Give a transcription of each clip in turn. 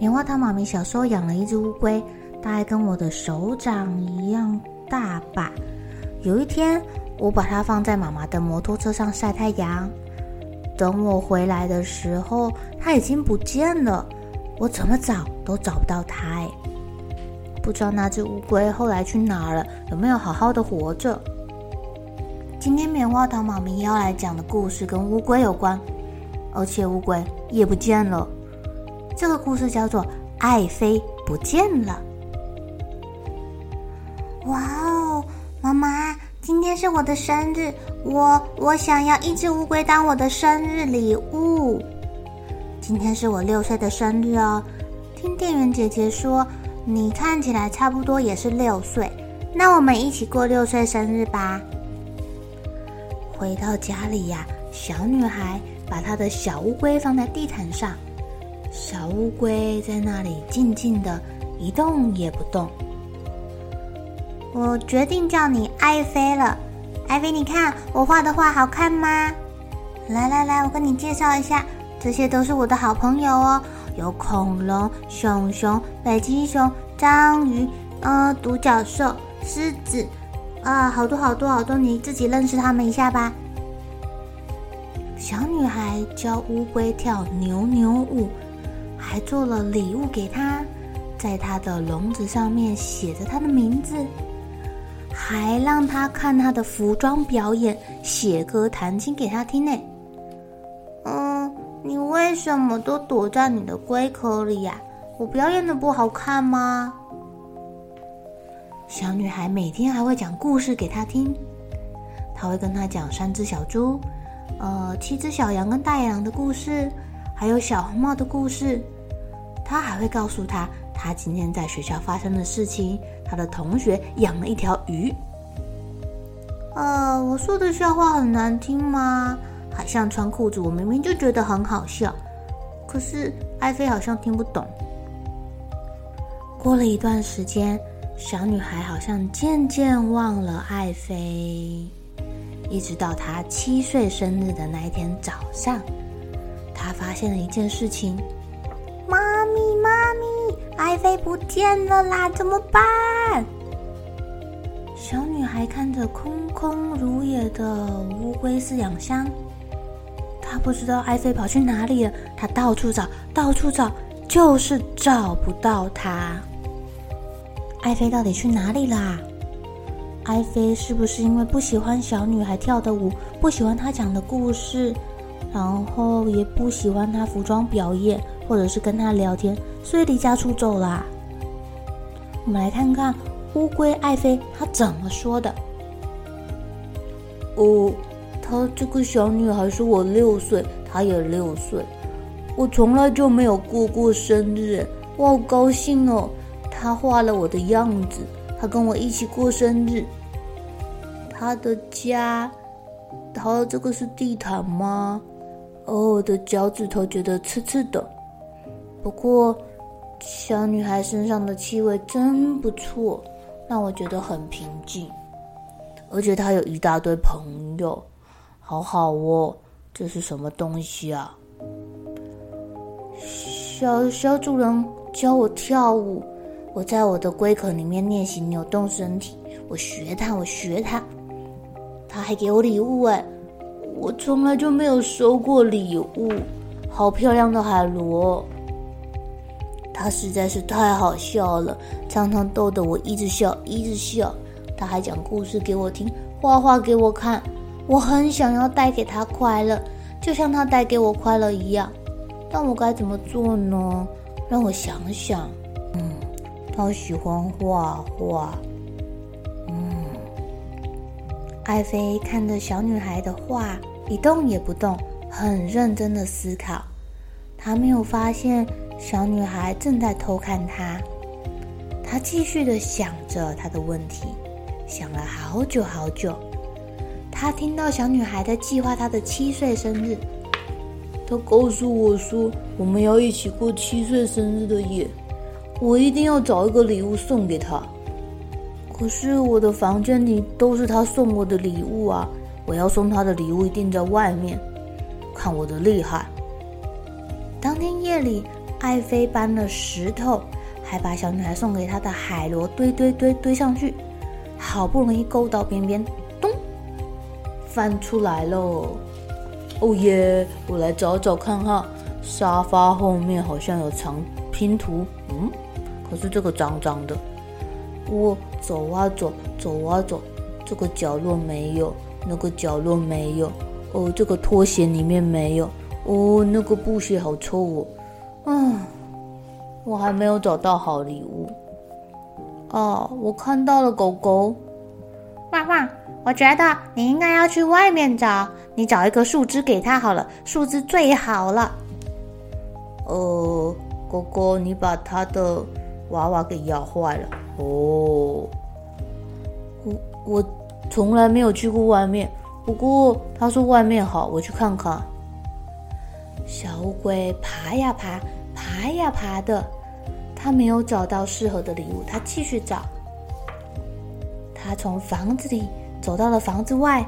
棉花糖妈咪小时候养了一只乌龟，大概跟我的手掌一样大吧。有一天，我把它放在妈妈的摩托车上晒太阳。等我回来的时候，它已经不见了。我怎么找都找不到它，哎，不知道那只乌龟后来去哪儿了，有没有好好的活着？今天棉花糖妈咪要来讲的故事跟乌龟有关，而且乌龟也不见了。这个故事叫做《爱妃不见了》。哇哦，妈妈，今天是我的生日，我我想要一只乌龟当我的生日礼物。今天是我六岁的生日哦，听店员姐姐说，你看起来差不多也是六岁，那我们一起过六岁生日吧。回到家里呀，小女孩把她的小乌龟放在地毯上。小乌龟在那里静静的，一动也不动。我决定叫你爱妃了，爱妃，你看我画的画好看吗？来来来，我跟你介绍一下，这些都是我的好朋友哦，有恐龙、熊熊、北极熊、章鱼，呃，独角兽、狮子，啊、好多好多好多，你自己认识他们一下吧。小女孩教乌龟跳扭扭舞。还做了礼物给他，在他的笼子上面写着他的名字，还让他看他的服装表演，写歌弹琴给他听呢。嗯，你为什么都躲在你的龟壳里呀？我表演的不好看吗？小女孩每天还会讲故事给他听，她会跟他讲三只小猪，呃，七只小羊跟大野狼的故事。还有小红帽的故事，他还会告诉他他今天在学校发生的事情。他的同学养了一条鱼。呃，我说的笑话很难听吗？海象穿裤子，我明明就觉得很好笑，可是爱妃好像听不懂。过了一段时间，小女孩好像渐渐忘了爱妃，一直到她七岁生日的那一天早上。她发现了一件事情，爱妃不见了啦，怎么办？小女孩看着空空如也的乌龟饲养箱，她不知道爱妃跑去哪里了。她到处找，到处找，就是找不到她。爱妃到底去哪里啦？爱妃是不是因为不喜欢小女孩跳的舞，不喜欢她讲的故事？然后也不喜欢他服装表演，或者是跟他聊天，所以离家出走啦。我们来看看乌龟爱妃她怎么说的。哦，她这个小女孩说我六岁，她也六岁，我从来就没有过过生日，我好高兴哦。她画了我的样子，她跟我一起过生日。她的家，她这个是地毯吗？哦，我的脚趾头觉得刺刺的，不过小女孩身上的气味真不错，让我觉得很平静。而且她有一大堆朋友，好好哦。这是什么东西啊？小小主人教我跳舞，我在我的龟壳里面练习扭动身体，我学他，我学他。他还给我礼物哎。我从来就没有收过礼物，好漂亮的海螺！他实在是太好笑了，常常逗得我一直笑，一直笑。他还讲故事给我听，画画给我看。我很想要带给他快乐，就像他带给我快乐一样。但我该怎么做呢？让我想想。嗯，他喜欢画画。嗯，艾菲看着小女孩的画，一动也不动，很认真的思考。他没有发现小女孩正在偷看他。他继续的想着他的问题，想了好久好久。他听到小女孩在计划她的七岁生日。他告诉我说，我们要一起过七岁生日的夜，我一定要找一个礼物送给她。可是我的房间里都是他送我的礼物啊！我要送他的礼物一定在外面，看我的厉害。当天夜里，爱妃搬了石头，还把小女孩送给她的海螺堆堆堆堆上去，好不容易勾到边边，咚，翻出来喽！哦耶！我来找找看哈，沙发后面好像有藏拼图，嗯，可是这个脏脏的。我走啊走，走啊走，这个角落没有，那个角落没有，哦，这个拖鞋里面没有。哦，那个布鞋好臭哦！啊，我还没有找到好礼物。哦，我看到了狗狗。汪汪，我觉得你应该要去外面找，你找一个树枝给它好了，树枝最好了。呃，狗狗，你把它的娃娃给咬坏了。哦，我我从来没有去过外面，不过他说外面好，我去看看。小乌龟爬呀爬，爬呀爬的，它没有找到适合的礼物，它继续找。它从房子里走到了房子外，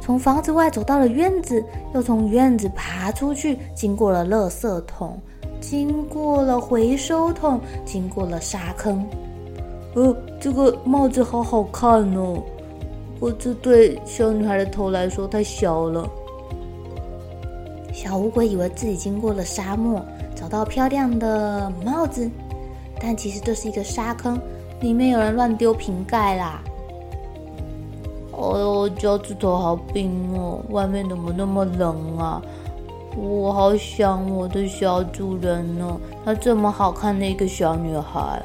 从房子外走到了院子，又从院子爬出去，经过了垃圾桶，经过了回收桶，经过了沙坑。呃，这个帽子好好看哦，不过这对小女孩的头来说太小了。小乌龟以为自己经过了沙漠，找到漂亮的帽子，但其实这是一个沙坑，里面有人乱丢瓶盖啦。哎呦，脚趾头好冰哦！外面怎么那么冷啊？我好想我的小主人呢，她这么好看的一个小女孩。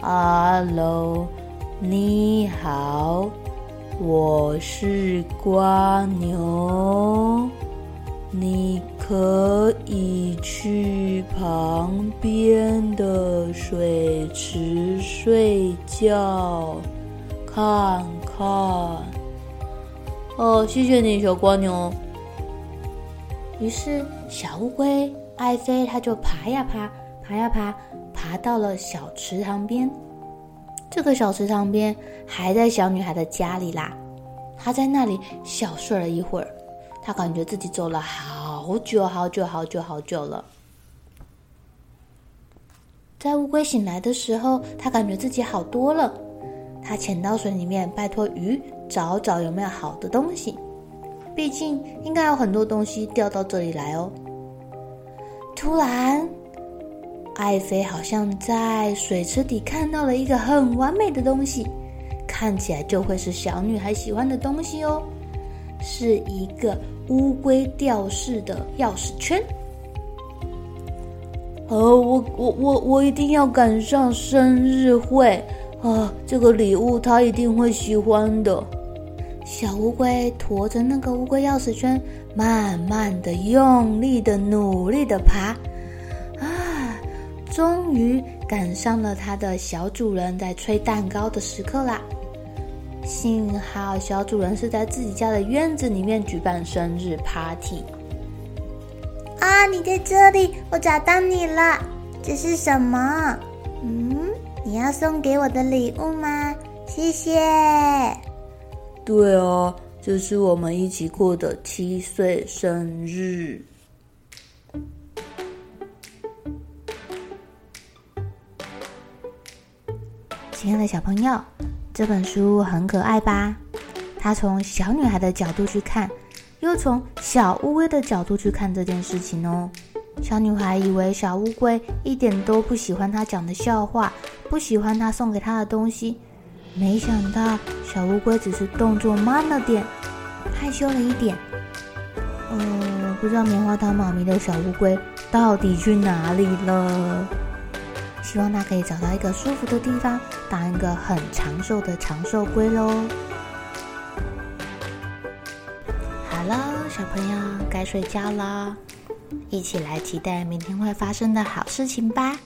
Hello，你好，我是蜗牛。你可以去旁边的水池睡觉，看看。哦，谢谢你，小蜗牛。于是，小乌龟艾菲它就爬呀爬，爬呀爬，爬到了小池塘边。这个小池塘边还在小女孩的家里啦。她在那里小睡了一会儿。她感觉自己走了好久好久好久好久了。在乌龟醒来的时候，他感觉自己好多了。他潜到水里面，拜托鱼找找有没有好的东西。毕竟应该有很多东西掉到这里来哦。突然，艾菲好像在水池底看到了一个很完美的东西，看起来就会是小女孩喜欢的东西哦，是一个。乌龟吊饰的钥匙圈。哦，我我我我一定要赶上生日会啊！这个礼物他一定会喜欢的。小乌龟驮着那个乌龟钥匙圈，慢慢的、用力的、努力的爬，终于赶上了他的小主人在吹蛋糕的时刻啦！幸好小主人是在自己家的院子里面举办生日 party。啊，你在这里，我找到你了。这是什么？嗯，你要送给我的礼物吗？谢谢。对哦，这是我们一起过的七岁生日。亲爱的小朋友。这本书很可爱吧？它从小女孩的角度去看，又从小乌龟的角度去看这件事情哦。小女孩以为小乌龟一点都不喜欢她讲的笑话，不喜欢她送给她的东西。没想到小乌龟只是动作慢了点，害羞了一点。呃，不知道棉花糖妈咪的小乌龟到底去哪里了？希望它可以找到一个舒服的地方，当一个很长寿的长寿龟喽。好了，小朋友该睡觉了，一起来期待明天会发生的好事情吧。